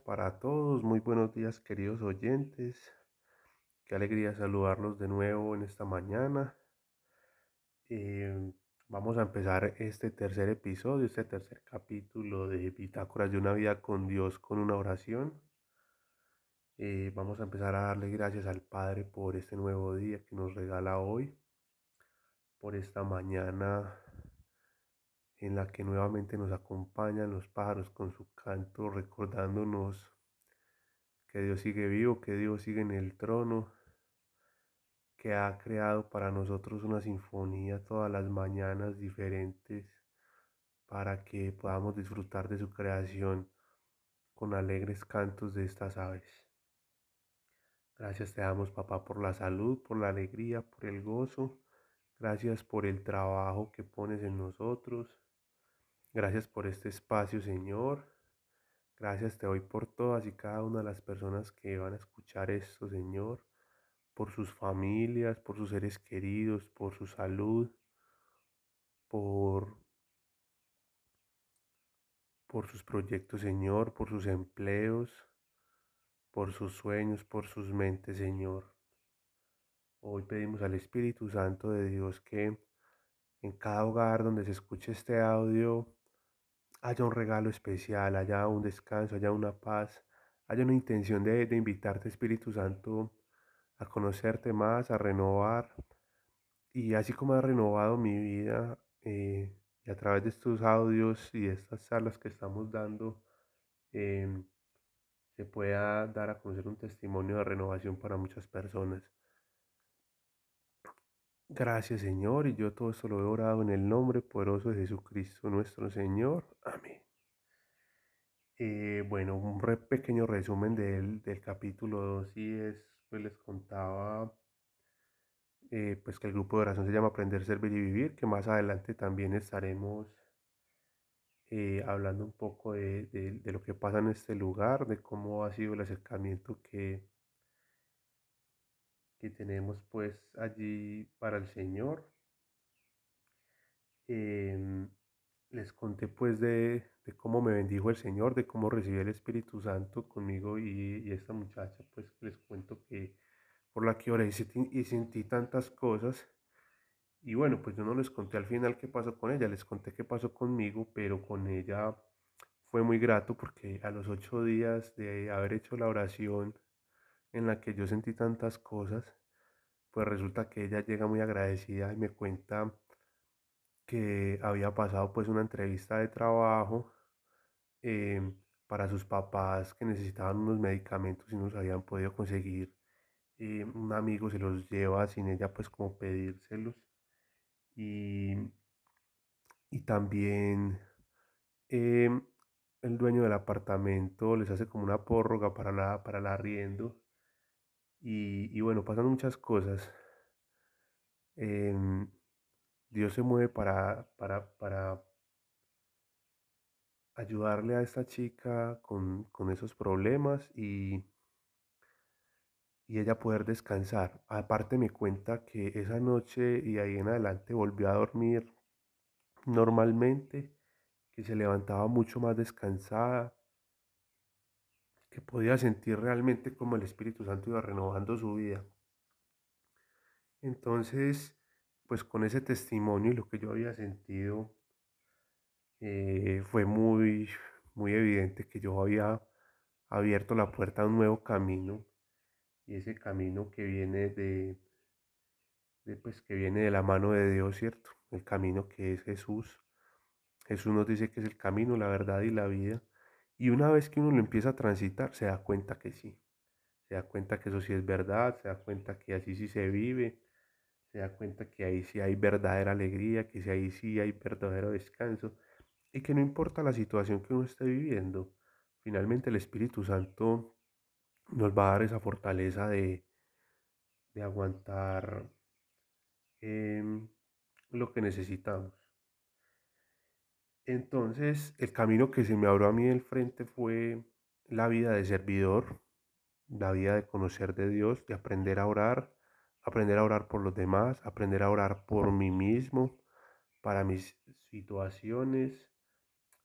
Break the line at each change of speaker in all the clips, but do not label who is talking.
Para todos, muy buenos días queridos oyentes. Qué alegría saludarlos de nuevo en esta mañana. Eh, vamos a empezar este tercer episodio, este tercer capítulo de Bitácoras de una vida con Dios con una oración. Eh, vamos a empezar a darle gracias al Padre por este nuevo día que nos regala hoy, por esta mañana en la que nuevamente nos acompañan los pájaros con su canto, recordándonos que Dios sigue vivo, que Dios sigue en el trono, que ha creado para nosotros una sinfonía todas las mañanas diferentes para que podamos disfrutar de su creación con alegres cantos de estas aves. Gracias te damos, papá, por la salud, por la alegría, por el gozo. Gracias por el trabajo que pones en nosotros. Gracias por este espacio, Señor. Gracias te doy por todas y cada una de las personas que van a escuchar esto, Señor, por sus familias, por sus seres queridos, por su salud, por, por sus proyectos, Señor, por sus empleos, por sus sueños, por sus mentes, Señor. Hoy pedimos al Espíritu Santo de Dios que en cada hogar donde se escuche este audio, haya un regalo especial, haya un descanso, haya una paz, haya una intención de, invitarte, Espíritu Santo, a conocerte más, a renovar. Y así como ha renovado mi vida eh, y a través de estos audios y de estas charlas que estamos dando, em, se pueda dar a conocer un testimonio de renovación para muchas personas. Gracias Señor, y yo todo esto lo he orado en el nombre poderoso de Jesucristo nuestro Señor. Amén. Eh, bueno, un pequeño resumen del, del capítulo 2 y es, pues les contaba eh, pues que el grupo de oración se llama Aprender, Servir y Vivir, que más adelante también estaremos eh, hablando un poco de, de, lo que pasa en este lugar, de cómo ha sido el acercamiento que, que tenemos pues allí para el Señor. Em, les conté pues de, cómo me bendijo el Señor, de cómo recibí el Espíritu Santo conmigo y, esta muchacha pues les cuento que por la que oré y sentí tantas cosas. Y bueno, pues yo no les conté al final qué pasó con ella, les conté qué pasó conmigo, pero con ella fue muy grato porque a los ocho días de haber hecho la oración en la que yo sentí tantas cosas, pues resulta que ella llega muy agradecida y me cuenta que había pasado pues una entrevista de trabajo em, para sus papás que necesitaban unos medicamentos y no los habían podido conseguir. Un amigo se los lleva sin ella pues como pedírselos y, y también em, el dueño del apartamento les hace como una prórroga para la, para el arriendo y, bueno, pasan muchas cosas. Em, Dios se mueve para, para, para ayudarle a esta chica con, esos problemas y, y ella poder descansar. Aparte me cuenta que esa noche y ahí en adelante volvió a dormir normalmente, que se levantaba mucho más descansada, que podía sentir realmente como el Espíritu Santo iba renovando su vida. Entonces, pues con ese testimonio y lo que yo había sentido, eh, fue muy, muy evidente que yo había abierto la puerta a un nuevo camino y ese camino que viene de, de, pues que viene de la mano de Dios, ¿cierto? El camino que es Jesús. Jesús nos dice que es el camino, la verdad y la vida. Y una vez que uno lo empieza a transitar, se da cuenta que sí. Se da cuenta que eso sí es verdad, se da cuenta que así sí se vive, se da cuenta que ahí sí hay verdadera alegría, que ahí sí hay verdadero descanso y que no importa la situación que uno esté viviendo, finalmente el Espíritu Santo nos va a dar esa fortaleza de, de aguantar em, lo que necesitamos. Entonces, el camino que se me abrió a mí el frente fue la vida de servidor, la vida de conocer de Dios, de aprender a orar, aprender a orar por los demás, aprender a orar por mí mismo, para mis situaciones,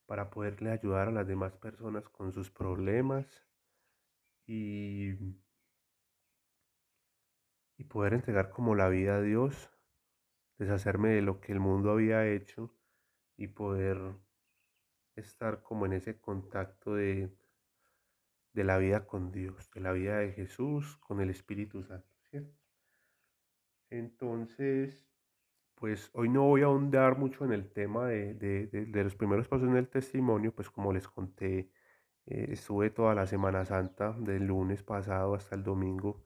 para poderle ayudar a las demás personas con sus problemas y, y poder entregar como la vida a Dios, deshacerme de lo que el mundo había hecho y poder estar como en ese contacto de, de la vida con Dios, de la vida de Jesús con el Espíritu Santo, ¿cierto? Entonces, pues hoy no voy a ahondar mucho en el tema de, los primeros pasos en el testimonio, pues como les conté, eh, estuve toda la Semana Santa, del lunes pasado hasta el domingo,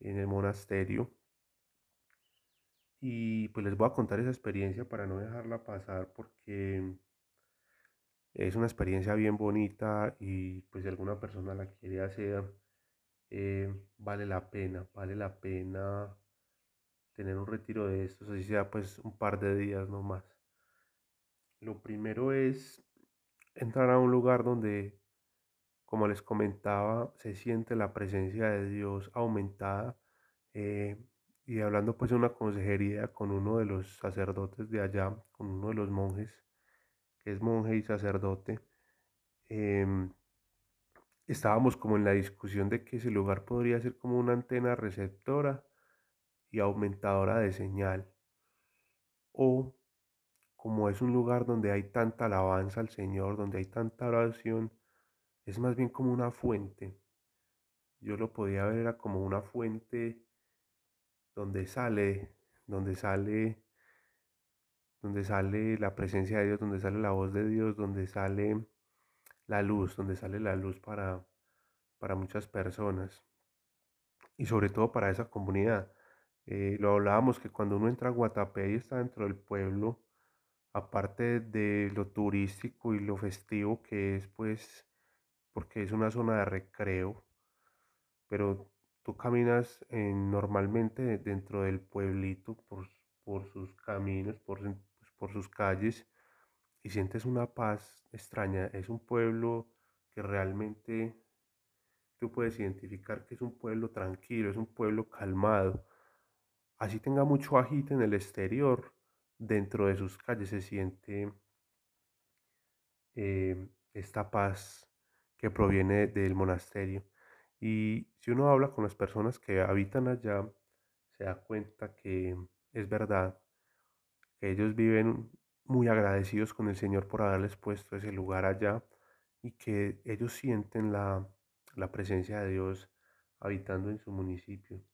en el monasterio. Y pues les voy a contar esa experiencia para no dejarla pasar porque es una experiencia bien bonita y pues si alguna persona la quiere hacer, eh, vale la pena, vale la pena tener un retiro de estos, así sea pues un par de días no más. Lo primero es entrar a un lugar donde, como les comentaba, se siente la presencia de Dios aumentada. Eh, y hablando pues de una consejería con uno de los sacerdotes de allá, con uno de los monjes, que es monje y sacerdote, em, estábamos como en la discusión de que ese lugar podría ser como una antena receptora y aumentadora de señal, o como es un lugar donde hay tanta alabanza al Señor, donde hay tanta oración, es más bien como una fuente. Yo lo podía ver era como una fuente donde sale, sale sale la presencia de Dios, donde sale la voz de Dios, donde sale la luz, donde sale la luz para, para muchas personas y sobre todo para esa comunidad. Eh, lo hablábamos que cuando uno entra a Guatapé y está dentro del pueblo, aparte de lo turístico y lo festivo que es, pues, porque es una zona de recreo, pero tú caminas normalmente dentro del pueblito por, por sus caminos, por, por sus calles y sientes una paz extraña. Es un pueblo que realmente tú puedes identificar que es un pueblo tranquilo, es un pueblo calmado. Así tenga mucho agite en el exterior, dentro de sus calles se siente eh, esta paz que proviene del monasterio. Y si uno habla con las personas que habitan allá, se da cuenta que es verdad ellos viven muy agradecidos con el Señor por haberles puesto ese lugar allá y que ellos sienten la, presencia de Dios habitando en su municipio.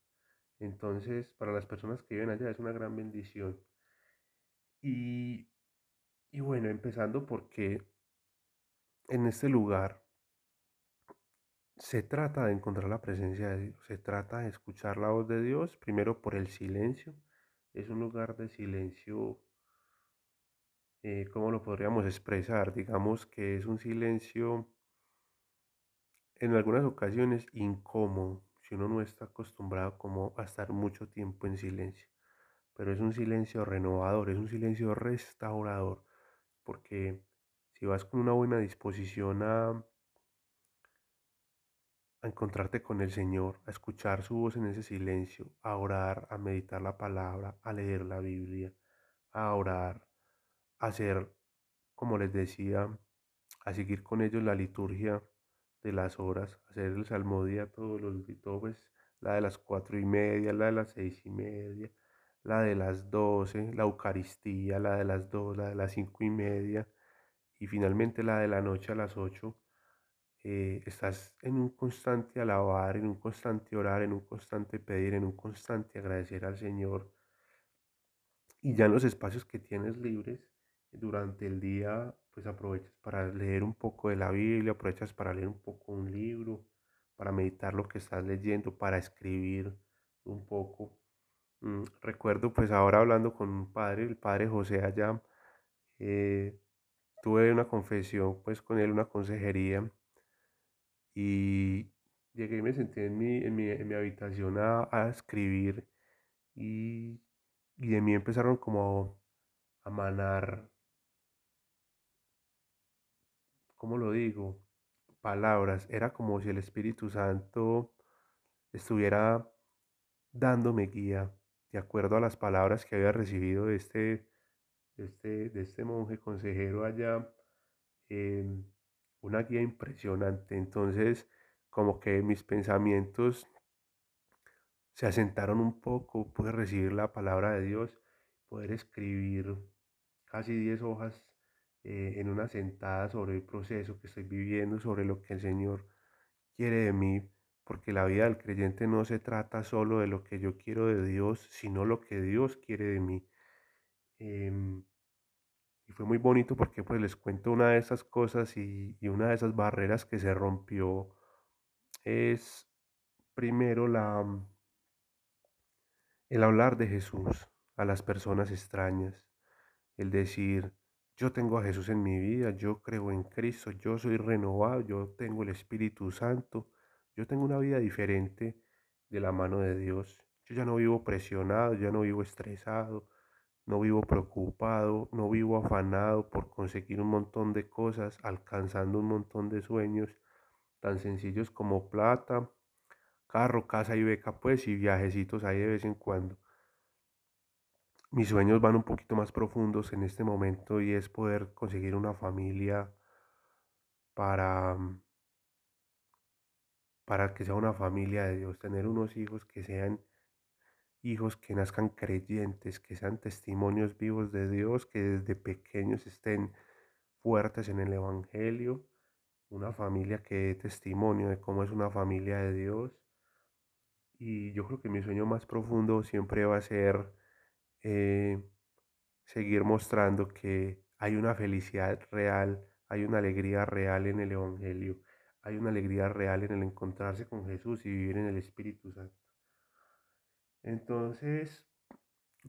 Entonces, para las personas que viven allá es una gran bendición. Y, y bueno, empezando porque en este lugar se trata de encontrar la presencia de Dios, se trata de escuchar la voz de Dios, primero por el silencio, es un lugar de silencio, eh, ¿cómo lo podríamos expresar? Digamos que es un silencio en algunas ocasiones incómodo, si uno no está acostumbrado como a estar mucho tiempo en silencio, pero es un silencio renovador, es un silencio restaurador, porque si vas con una buena disposición a, a encontrarte con el Señor, a escuchar su voz en ese silencio, a orar, a meditar la palabra, a leer la Biblia, a orar, a hacer, como les decía, a seguir con ellos la liturgia de las horas, hacer el salmodia todos los días, pues, la de las cuatro y media, la de las seis y media, la de las doce, la Eucaristía, la de las dos, la de las cinco y media, y finalmente la de la noche a las ocho eh, estás en un constante alabar, en un constante orar, en un constante pedir, en un constante agradecer al Señor. Y ya en los espacios que tienes libres durante el día, pues aprovechas para leer un poco de la Biblia, aprovechas para leer un poco un libro, para meditar lo que estás leyendo, para escribir un poco. Mm, recuerdo pues ahora hablando con un padre, el padre José allá, eh, tuve una confesión pues con él, una consejería y llegué y me senté en mi, en mi, en mi habitación a, a escribir y, y, de mí empezaron como a manar, ¿cómo lo digo? Palabras. Era como si el Espíritu Santo estuviera dándome guía de acuerdo a las palabras que había recibido de este, de este, de este monje consejero allá una guía impresionante. Entonces, como que mis pensamientos se asentaron un poco, pude recibir la palabra de Dios, poder escribir casi 10 hojas eh, en una sentada sobre el proceso que estoy viviendo, sobre lo que el Señor quiere de mí, porque la vida del creyente no se trata solo de lo que yo quiero de Dios, sino lo que Dios quiere de mí. Em, y fue muy bonito porque pues les cuento una de esas cosas y, una de esas barreras que se rompió es primero la, el hablar de Jesús a las personas extrañas, el decir, yo tengo a Jesús en mi vida, yo creo en Cristo, yo soy renovado, yo tengo el Espíritu Santo, yo tengo una vida diferente de la mano de Dios. Yo ya no vivo presionado, ya no vivo estresado, no vivo preocupado, no vivo afanado por conseguir un montón de cosas, alcanzando un montón de sueños tan sencillos como plata, carro, casa y beca, pues, y viajecitos ahí de vez en cuando. Mis sueños van un poquito más profundos en este momento y es poder conseguir una familia para, mm, para que sea una familia de Dios, tener unos hijos que sean hijos que nazcan creyentes, que sean testimonios vivos de Dios, que desde pequeños estén fuertes en el Evangelio, una familia que dé testimonio de cómo es una familia de Dios. Y yo creo que mi sueño más profundo siempre va a ser eh, seguir mostrando que hay una felicidad real, hay una alegría real en el Evangelio, hay una alegría real en el encontrarse con Jesús y vivir en el Espíritu Santo. Entonces,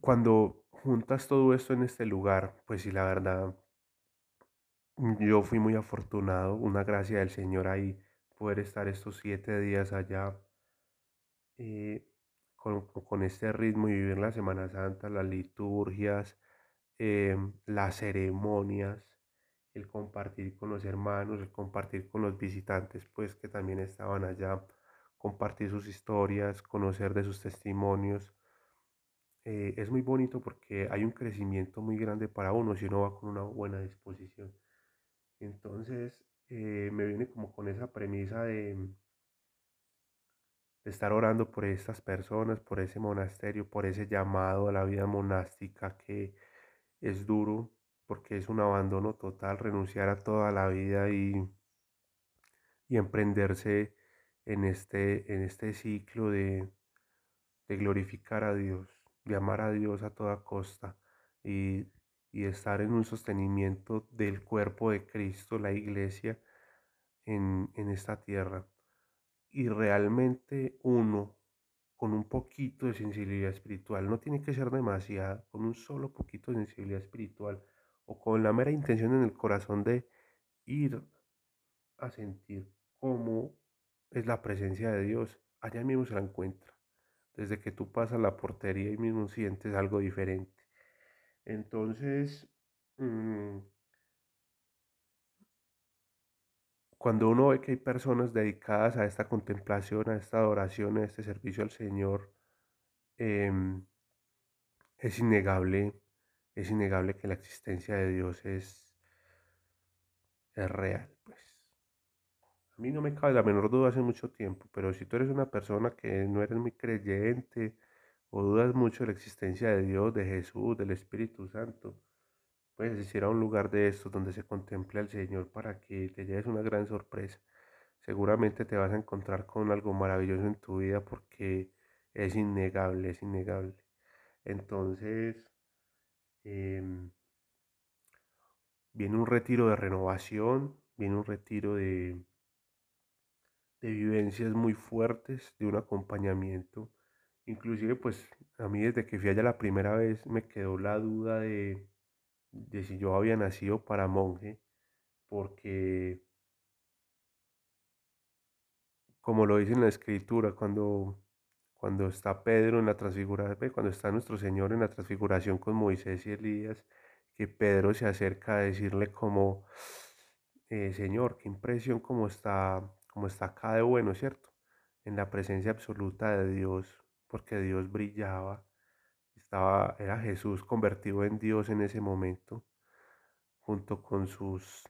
cuando juntas todo esto en este lugar, pues sí, la verdad, yo fui muy afortunado, una gracia del Señor ahí, poder estar estos siete días allá. Eh, con, este ritmo y vivir la Semana Santa, las liturgias, em, las ceremonias, el compartir con los hermanos, el compartir con los visitantes, pues que también estaban allá, compartir sus historias, conocer de sus testimonios. Eh, es muy bonito porque hay un crecimiento muy grande para uno si uno va con una buena disposición. Entonces, eh, me viene como con esa premisa de, de estar orando por estas personas, por ese monasterio, por ese llamado a la vida monástica que es duro, porque es un abandono total, renunciar a toda la vida y, y emprenderse en este, en este ciclo de, de glorificar a Dios, de amar a Dios a toda costa y, y estar en un sostenimiento del cuerpo de Cristo, la iglesia, en, en esta tierra. Y realmente uno con un poquito de sensibilidad espiritual, no tiene que ser demasiado, con un solo poquito de sensibilidad espiritual o con la mera intención en el corazón de ir a sentir cómo es la presencia de Dios, allá mismo se la encuentra. Desde que tú pasas la portería y mismo sientes algo diferente. Entonces, mm, Cuando uno ve que hay personas dedicadas a esta contemplación, a esta adoración, a este servicio al Señor, em, es innegable, es innegable que la existencia de Dios es, es real. A mí no me cabe la menor duda hace mucho tiempo, pero si tú eres una persona que no eres muy creyente o dudas mucho de la existencia de Dios, de Jesús, del Espíritu Santo, Puedes ir a un lugar de estos donde se contempla al Señor para que te lleves una gran sorpresa. Seguramente te vas a encontrar con algo maravilloso en tu vida porque es innegable, es innegable. Entonces, em, viene un retiro de renovación, viene un retiro de, de vivencias muy fuertes, de un acompañamiento. Inclusive, pues a mí desde que fui allá la primera vez me quedó la duda de de si yo había nacido para monje, porque, como lo dice en la escritura, cuando, cuando está Pedro en la transfiguración, cuando está nuestro Señor en la transfiguración con Moisés y Elías, que Pedro se acerca a decirle como, eh, Señor, qué impresión como está, como está acá de bueno, ¿cierto? En la presencia absoluta de Dios, porque Dios brillaba era Jesús convertido en Dios en ese momento, junto con sus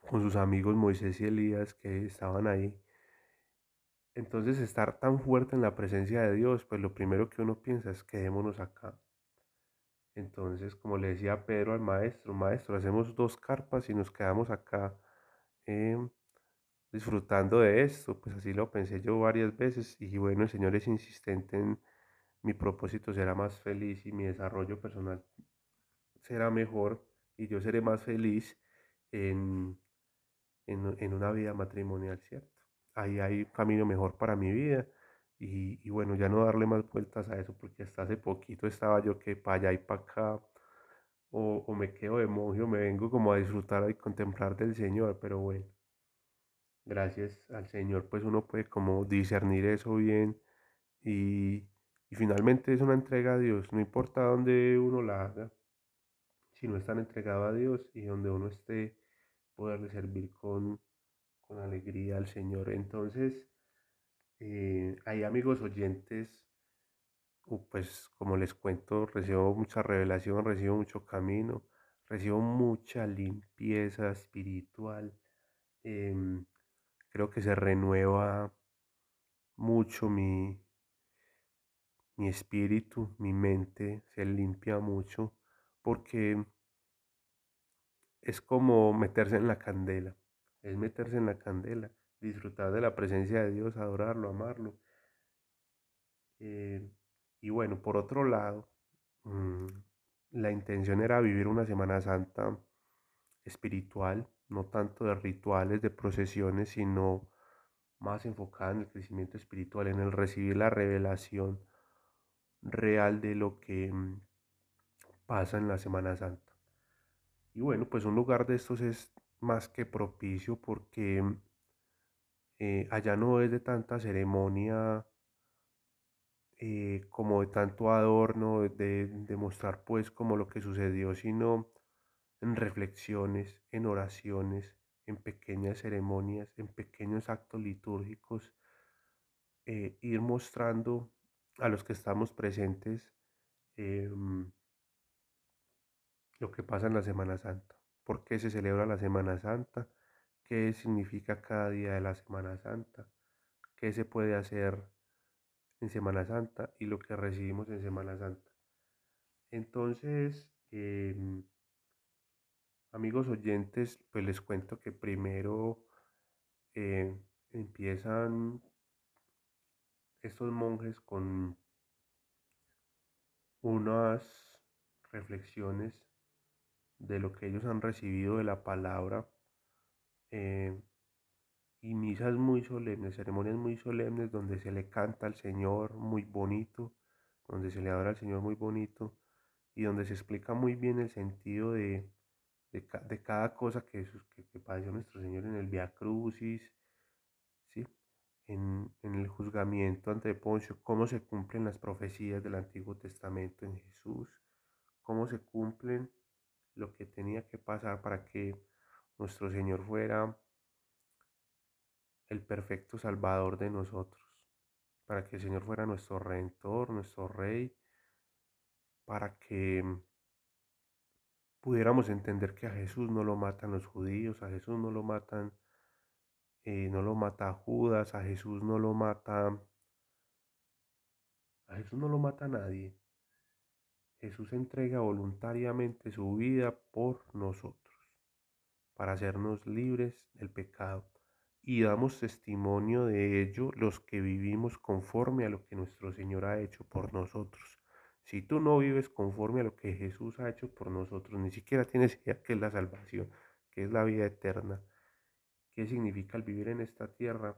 con sus amigos Moisés y Elías que estaban ahí. Entonces estar tan fuerte en la presencia de Dios, pues lo primero que uno piensa es quedémonos acá. Entonces, como le decía Pedro al maestro, maestro, hacemos dos carpas y nos quedamos acá em, disfrutando de esto. Pues así lo pensé yo varias veces y bueno, el Señor es insistente en mi propósito será más feliz y mi desarrollo personal será mejor y yo seré más feliz en, en, una vida matrimonial, ¿cierto? Ahí hay un camino mejor para mi vida y, bueno, ya no darle más vueltas a eso porque hasta hace poquito estaba yo que para allá y para acá o, o me quedo de monje o me vengo como a disfrutar y contemplar del Señor, pero bueno, gracias al Señor pues uno puede como discernir eso bien y, y finalmente es una entrega a Dios, no importa dónde uno la haga, si no están entregado a Dios y donde uno esté, poderle servir con, con alegría al Señor. Entonces, eh, hay amigos oyentes, pues como les cuento, recibo mucha revelación, recibo mucho camino, recibo mucha limpieza espiritual. Em, creo que se renueva mucho mi, mi espíritu, mi mente se limpia mucho porque es como meterse en la candela, es meterse en la candela, disfrutar de la presencia de Dios, adorarlo, amarlo. Eh, y bueno, por otro lado, mm, la intención era vivir una Semana Santa espiritual, no tanto de rituales, de procesiones, sino más enfocada en el crecimiento espiritual, en el recibir la revelación real de lo que mm, pasa en la Semana Santa. Y bueno, pues un lugar de estos es más que propicio porque eh, allá no es de tanta ceremonia eh, como de tanto adorno, de, de mostrar pues como lo que sucedió, sino en reflexiones, en oraciones, en pequeñas ceremonias, en pequeños actos litúrgicos, eh, ir mostrando a los que estamos presentes em, lo que pasa en la Semana Santa. ¿Por qué se celebra la Semana Santa? ¿Qué significa cada día de la Semana Santa? ¿Qué se puede hacer en Semana Santa y lo que recibimos en Semana Santa? Entonces, em, amigos oyentes, pues les cuento que primero eh, empiezan estos monjes con unas reflexiones de lo que ellos han recibido de la palabra eh, y misas muy solemnes, ceremonias muy solemnes donde se le canta al Señor muy bonito, donde se le adora al Señor muy bonito y donde se explica muy bien el sentido de, de, cada cosa que, que, que, padeció nuestro Señor en el Via Crucis, ¿sí? en, en el juzgamiento ante Poncio, cómo se cumplen las profecías del Antiguo Testamento en Jesús, cómo se cumplen lo que tenía que pasar para que nuestro Señor fuera el perfecto Salvador de nosotros, para que el Señor fuera nuestro Redentor, nuestro Rey, para que pudiéramos entender que a Jesús no lo matan los judíos, a Jesús no lo matan, eh, no lo mata Judas, a Jesús no lo mata, a Jesús no lo mata nadie. Jesús entrega voluntariamente su vida por nosotros, para hacernos libres del pecado. Y damos testimonio de ello los que vivimos conforme a lo que nuestro Señor ha hecho por nosotros. Si tú no vives conforme a lo que Jesús ha hecho por nosotros, ni siquiera tienes idea qué es la salvación, qué es la vida eterna, qué significa el vivir en esta tierra,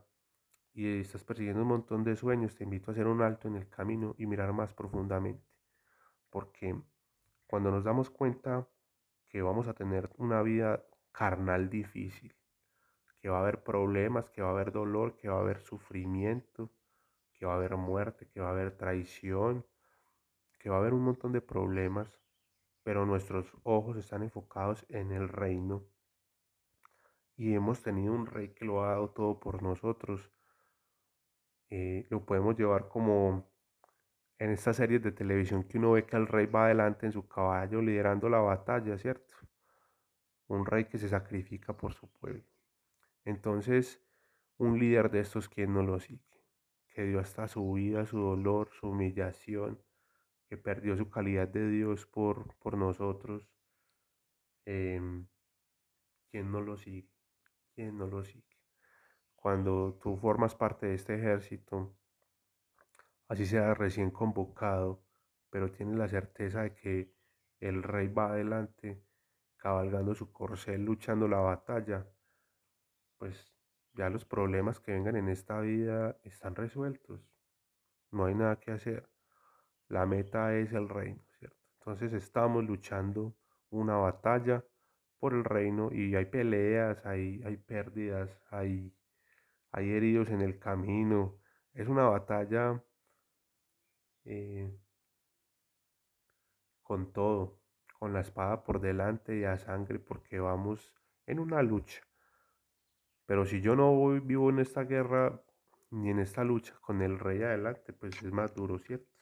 y estás persiguiendo un montón de sueños, te invito a hacer un alto en el camino y mirar más profundamente. Porque cuando nos damos cuenta que vamos a tener una vida carnal difícil, que va a haber problemas, que va a haber dolor, que va a haber sufrimiento, que va a haber muerte, que va a haber traición, que va a haber un montón de problemas, pero nuestros ojos están enfocados en el reino y hemos tenido un rey que lo ha dado todo por nosotros. Eh, lo podemos llevar como en estas series de televisión que uno ve que el rey va adelante en su caballo liderando la batalla, ¿cierto? un rey que se sacrifica por su pueblo. Entonces, un líder de estos, ¿quién no lo sigue? Que dio hasta su vida, su dolor, su humillación, que perdió su calidad de Dios por, por nosotros. Em, ¿Quién no lo sigue? ¿Quién no lo sigue? Cuando tú formas parte de este ejército, así sea recién convocado, pero tienes la certeza de que el rey va adelante, cabalgando su corcel, luchando la batalla, pues ya los problemas que vengan en esta vida están resueltos. No hay nada que hacer. La meta es el reino, ¿cierto? Entonces estamos luchando una batalla por el reino y hay peleas, hay, hay pérdidas, hay, hay heridos en el camino. Es una batalla eh, con todo, con la espada por delante y a sangre porque vamos en una lucha. Pero si yo no vivo en esta guerra ni en esta lucha con el rey adelante, pues es más duro, ¿cierto?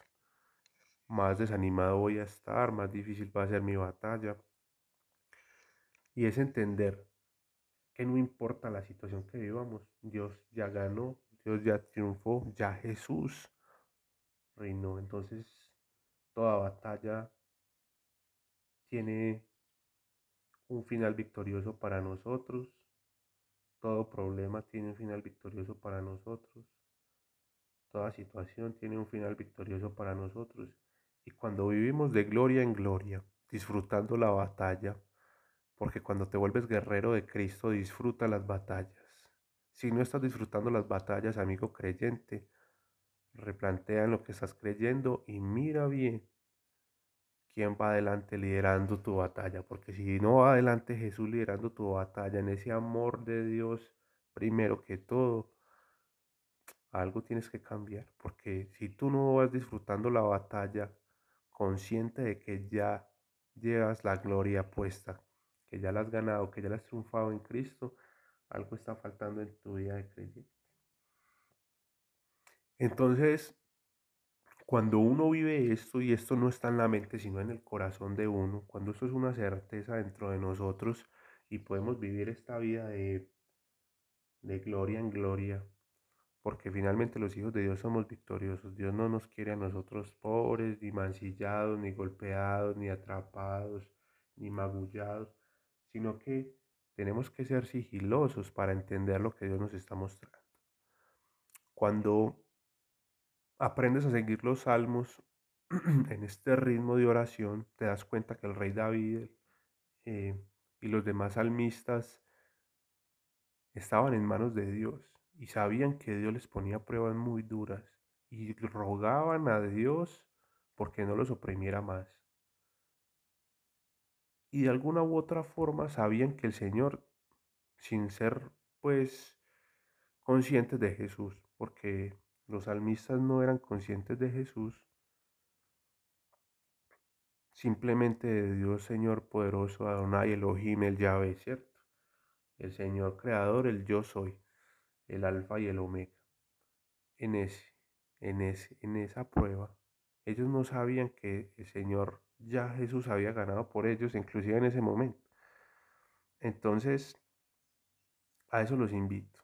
Más desanimado voy a estar, más difícil va a ser mi batalla. Y es entender que no importa la situación que vivamos, Dios ya ganó, Dios ya triunfó, ya Jesús reinó. Entonces, toda batalla tiene un final victorioso para nosotros todo problema tiene un final victorioso para nosotros. Toda situación tiene un final victorioso para nosotros. Y cuando vivimos de gloria en gloria, disfrutando la batalla, porque cuando te vuelves guerrero de Cristo, disfruta las batallas. Si no estás disfrutando las batallas, amigo creyente, replantea en lo que estás creyendo y mira bien quién va adelante liderando tu batalla, porque si no va adelante Jesús liderando tu batalla en ese amor de Dios, primero que todo, algo tienes que cambiar, porque si tú no vas disfrutando la batalla, consciente de que ya llevas la gloria puesta, que ya la has ganado, que ya la has triunfado en Cristo, algo está faltando en tu vida de creyente. Entonces, cuando uno vive esto y esto no está en la mente sino en el corazón de uno, cuando esto es una certeza dentro de nosotros y podemos vivir esta vida de, de gloria en gloria, porque finalmente los hijos de Dios somos victoriosos. Dios no nos quiere a nosotros pobres, ni mancillados, ni golpeados, ni atrapados, ni magullados, sino que tenemos que ser sigilosos para entender lo que Dios nos está mostrando. Cuando aprendes a seguir los salmos en este ritmo de oración, te das cuenta que el rey David eh, y los demás salmistas estaban en manos de Dios y sabían que Dios les ponía pruebas muy duras y rogaban a Dios porque no los oprimiera más. Y de alguna u otra forma sabían que el Señor, sin ser pues conscientes de Jesús, porque los salmistas no eran conscientes de Jesús, simplemente de Dios Señor poderoso, Adonai Elohim, el Yahvé, ¿cierto? El Señor creador, el yo soy, el alfa y el omega. En ese, en ese, en esa prueba, ellos no sabían que el Señor ya Jesús había ganado por ellos, inclusive en ese momento. Entonces, a eso los invito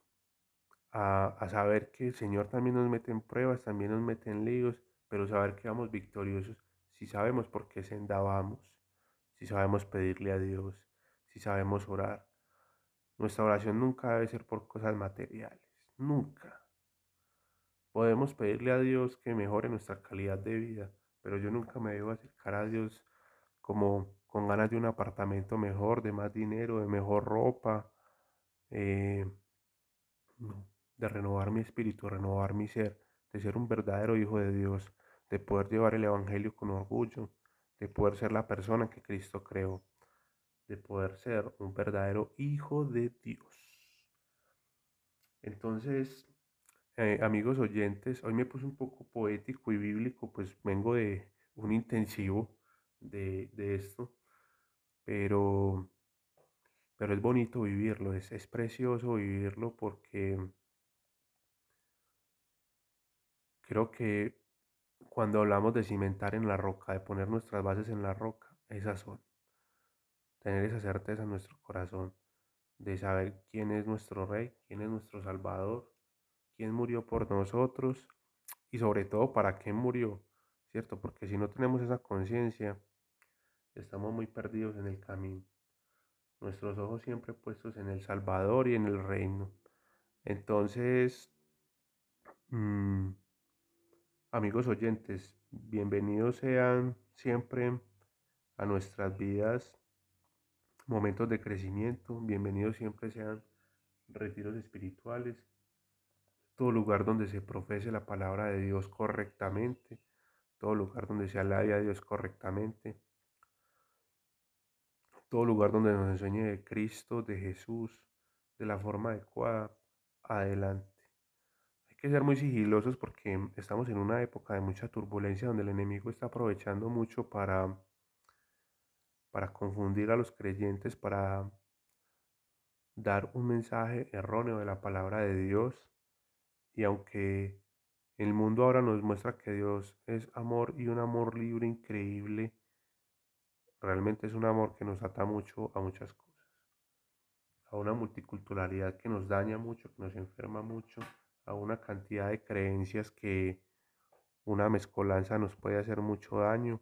a, saber que el Señor también nos mete en pruebas, también nos mete en líos, pero saber que vamos victoriosos si sabemos por qué sendavamos, si sabemos pedirle a Dios, si sabemos orar. Nuestra oración nunca debe ser por cosas materiales, nunca. Podemos pedirle a Dios que mejore nuestra calidad de vida, pero yo nunca me debo acercar a Dios como con ganas de un apartamento mejor, de más dinero, de mejor ropa. Eh, no de renovar mi espíritu, renovar mi ser, de ser un verdadero hijo de Dios, de poder llevar el Evangelio con orgullo, de poder ser la persona que Cristo creó, de poder ser un verdadero hijo de Dios. Entonces, eh, amigos oyentes, hoy me puse un poco poético y bíblico, pues vengo de un intensivo de, esto, pero, pero es bonito vivirlo, es, es precioso vivirlo porque Creo que cuando hablamos de cimentar en la roca, de poner nuestras bases en la roca, esas son. Tener esa certeza en nuestro corazón de saber quién es nuestro Rey, quién es nuestro Salvador, quién murió por nosotros y sobre todo para qué murió, ¿cierto? Porque si no tenemos esa conciencia, estamos muy perdidos en el camino. Nuestros ojos siempre puestos en el Salvador y en el reino. Entonces, mmm, amigos oyentes, bienvenidos sean siempre a nuestras vidas momentos de crecimiento, bienvenidos siempre sean retiros espirituales, todo lugar donde se profese la palabra de Dios correctamente, todo lugar donde se alabe a Dios correctamente, todo lugar donde nos enseñe de Cristo, de Jesús, de la forma adecuada, adelante. Hay que ser muy sigilosos porque estamos en una época de mucha turbulencia donde el enemigo está aprovechando mucho para para confundir a los creyentes, para dar un mensaje erróneo de la palabra de Dios. Y aunque el mundo ahora nos muestra que Dios es amor y un amor libre increíble, realmente es un amor que nos ata mucho a muchas cosas. A una multiculturalidad que nos daña mucho, que nos enferma mucho, a una cantidad de creencias que una mezcolanza nos puede hacer mucho daño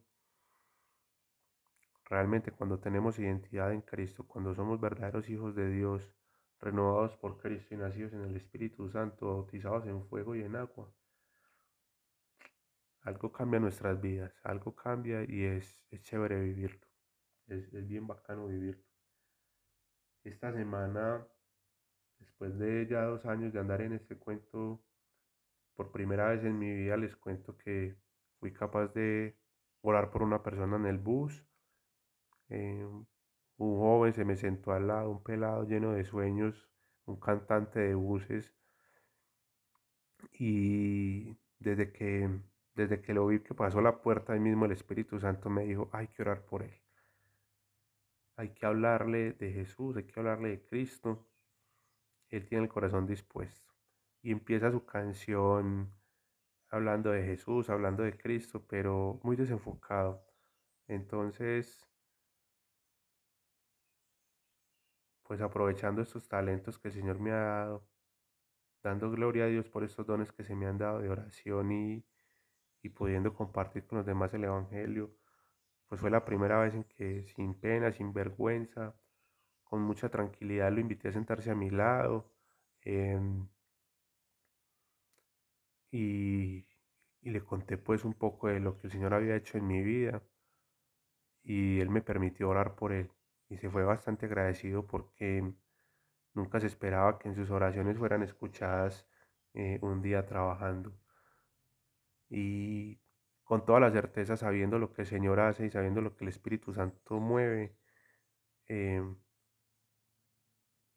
Realmente cuando tenemos identidad en Cristo, cuando somos verdaderos hijos de Dios, renovados por Cristo y nacidos en el Espíritu Santo, bautizados en fuego y en agua, algo cambia nuestras vidas, algo cambia y es, chévere vivirlo, es, es bien bacano vivirlo. Esta semana, después de ya dos años de andar en este cuento, por primera vez en mi vida les cuento que fui capaz de orar por una persona en el bus, eh, un joven se me sentó al lado, un pelado lleno de sueños, un cantante de buses. Y desde que, desde que lo vi que pasó la puerta, ahí mismo el Espíritu Santo me dijo, hay que orar por él. Hay que hablarle de Jesús, hay que hablarle de Cristo. Él tiene el corazón dispuesto. Y empieza su canción hablando de Jesús, hablando de Cristo, pero muy desenfocado. Entonces pues aprovechando estos talentos que el Señor me ha dado, dando gloria a Dios por estos dones que se me han dado de oración y, y pudiendo compartir con los demás el Evangelio, pues fue la primera vez en que sin pena, sin vergüenza, con mucha tranquilidad lo invité a sentarse a mi lado em, y, y le conté pues un poco de lo que el Señor había hecho en mi vida y Él me permitió orar por Él y se fue bastante agradecido porque nunca se esperaba que en sus oraciones fueran escuchadas eh, un día trabajando. Y con toda la certeza, sabiendo lo que el Señor hace y sabiendo lo que el Espíritu Santo mueve, em,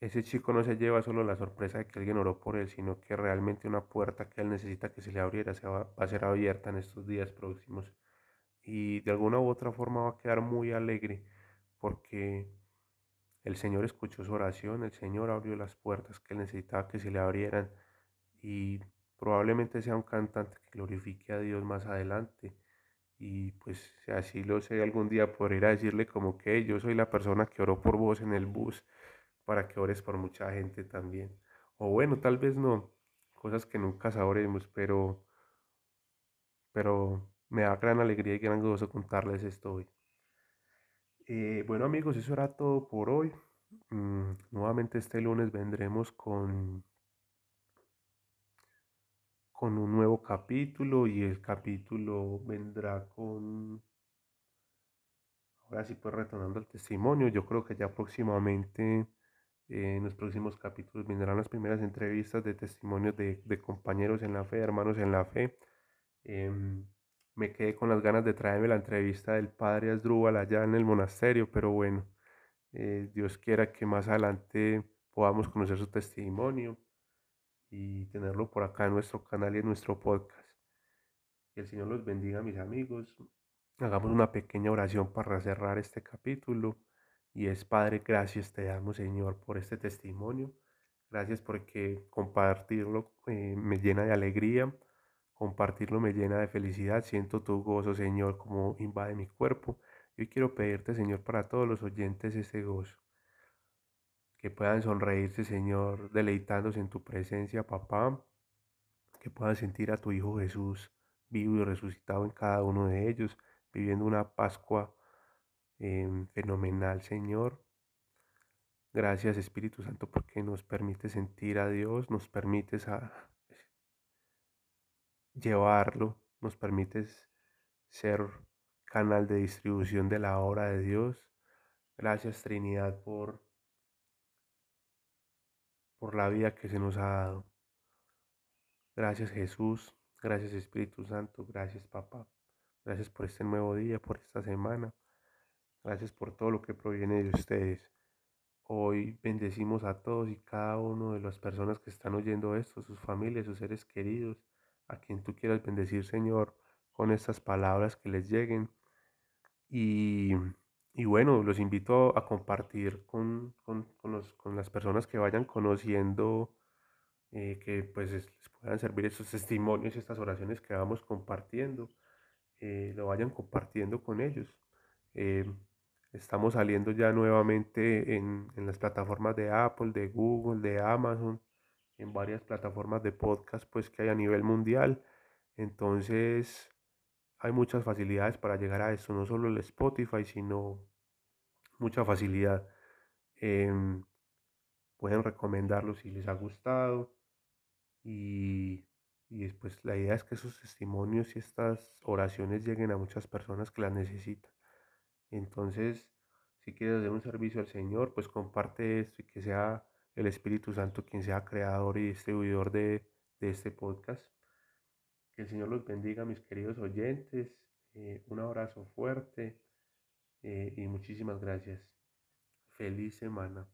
ese chico no se lleva solo la sorpresa de que alguien oró por él, sino que realmente una puerta que él necesita que se le abriera se va a ser abierta en estos días próximos. Y de alguna u otra forma va a quedar muy alegre porque el Señor escuchó su oración, el Señor abrió las puertas que necesitaba que se le abrieran y probablemente sea un cantante que glorifique a Dios más adelante. Y pues si así lo sé, algún día podré ir a decirle como que yo soy la persona que oró por vos en el bus para que ores por mucha gente también. O bueno, tal vez no, cosas que nunca sabremos, pero, pero me da gran alegría y gran gozo contarles esto hoy. Eh, bueno amigos, eso era todo por hoy. Mm, nuevamente este lunes vendremos con, con un nuevo capítulo y el capítulo vendrá con... Ahora sí pues retornando al testimonio, yo creo que ya próximamente eh, en los próximos capítulos vendrán las primeras entrevistas de testimonios de, compañeros en la fe, hermanos en la fe. Em, me quedé con las ganas de traerme la entrevista del padre Asdrúbal allá en el monasterio, pero bueno, eh, Dios quiera que más adelante podamos conocer su testimonio y tenerlo por acá en nuestro canal y en nuestro podcast. Que el Señor los bendiga, mis amigos. Hagamos una pequeña oración para cerrar este capítulo. Y es, Padre, gracias te damos, Señor, por este testimonio. Gracias porque compartirlo eh, me llena de alegría Compartirlo me llena de felicidad, siento tu gozo, Señor, como invade mi cuerpo. Yo quiero pedirte, Señor, para todos los oyentes ese gozo. Que puedan sonreírse, Señor, deleitándose en tu presencia, papá. Que puedan sentir a tu Hijo Jesús vivo y resucitado en cada uno de ellos, viviendo una Pascua em, fenomenal, Señor. Gracias, Espíritu Santo, porque nos permite sentir a Dios, nos permites llevarlo, nos permites ser canal de distribución de la obra de Dios. Gracias Trinidad por, por la vida que se nos ha dado. Gracias Jesús, gracias Espíritu Santo, gracias Papá. Gracias por este nuevo día, por esta semana. Gracias por todo lo que proviene de ustedes. Hoy bendecimos a todos y cada uno de las personas que están oyendo esto, sus familias, sus seres queridos, a quien tú quieras bendecir, Señor, con estas palabras que les lleguen. Y, bueno, los invito a compartir con, las personas que vayan conociendo, eh, que pues les puedan servir estos testimonios, estas oraciones que vamos compartiendo, eh, lo vayan compartiendo con ellos. Eh, estamos saliendo ya nuevamente en, en, las plataformas de Apple, de Google, de Amazon, en varias plataformas de podcast pues que hay a nivel mundial. Entonces, hay muchas facilidades para llegar a esto, no solo el Spotify, sino mucha facilidad. Em, pueden recomendarlo si les ha gustado y, y después la idea es que esos testimonios y estas oraciones lleguen a muchas personas que las necesitan. Entonces, si quieres hacer un servicio al Señor, pues comparte esto y que sea el Espíritu Santo quien sea creador y distribuidor de, de este podcast. Que el Señor los bendiga, mis queridos oyentes. Eh, un abrazo fuerte eh, y muchísimas gracias. Feliz semana.